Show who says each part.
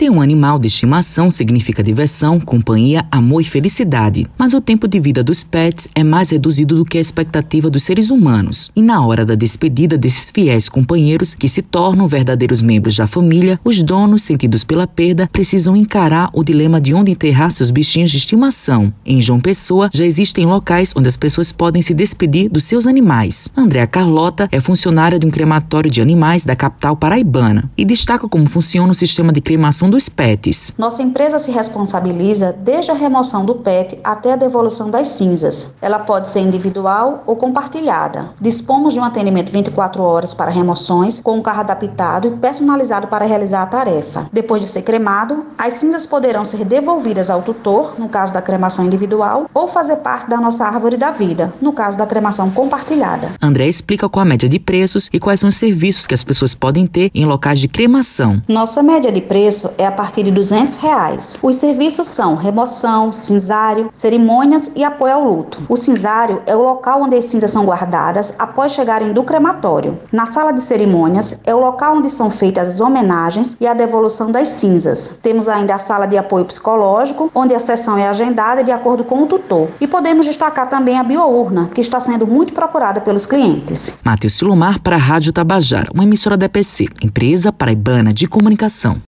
Speaker 1: Ter um animal de estimação significa diversão, companhia, amor e felicidade. Mas o tempo de vida dos pets é mais reduzido do que a expectativa dos seres humanos. E na hora da despedida desses fiéis companheiros que se tornam verdadeiros membros da família, os donos, sentidos pela perda, precisam encarar o dilema de onde enterrar seus bichinhos de estimação. Em João Pessoa, já existem locais onde as pessoas podem se despedir dos seus animais. Andréa Carlota é funcionária de um crematório de animais da capital paraibana e destaca como funciona o sistema de cremação dos pets.
Speaker 2: Nossa empresa se responsabiliza desde a remoção do pet até a devolução das cinzas. Ela pode ser individual ou compartilhada. Dispomos de um atendimento 24 horas para remoções, com um carro adaptado e personalizado para realizar a tarefa. Depois de ser cremado, as cinzas poderão ser devolvidas ao tutor, no caso da cremação individual, ou fazer parte da nossa árvore da vida, no caso da cremação compartilhada.
Speaker 1: André explica qual a média de preços e quais são os serviços que as pessoas podem ter em locais de cremação.
Speaker 2: Nossa média de preço é a partir de 200 reais. Os serviços são remoção, cinzário, cerimônias e apoio ao luto. O cinzário é o local onde as cinzas são guardadas após chegarem do crematório. Na sala de cerimônias é o local onde são feitas as homenagens e a devolução das cinzas. Temos ainda a sala de apoio psicológico, onde a sessão é agendada de acordo com o tutor. E podemos destacar também a biourna, que está sendo muito procurada pelos clientes.
Speaker 1: Matheus Silomar para a Rádio Tabajara, uma emissora da EPC, empresa paraibana de comunicação.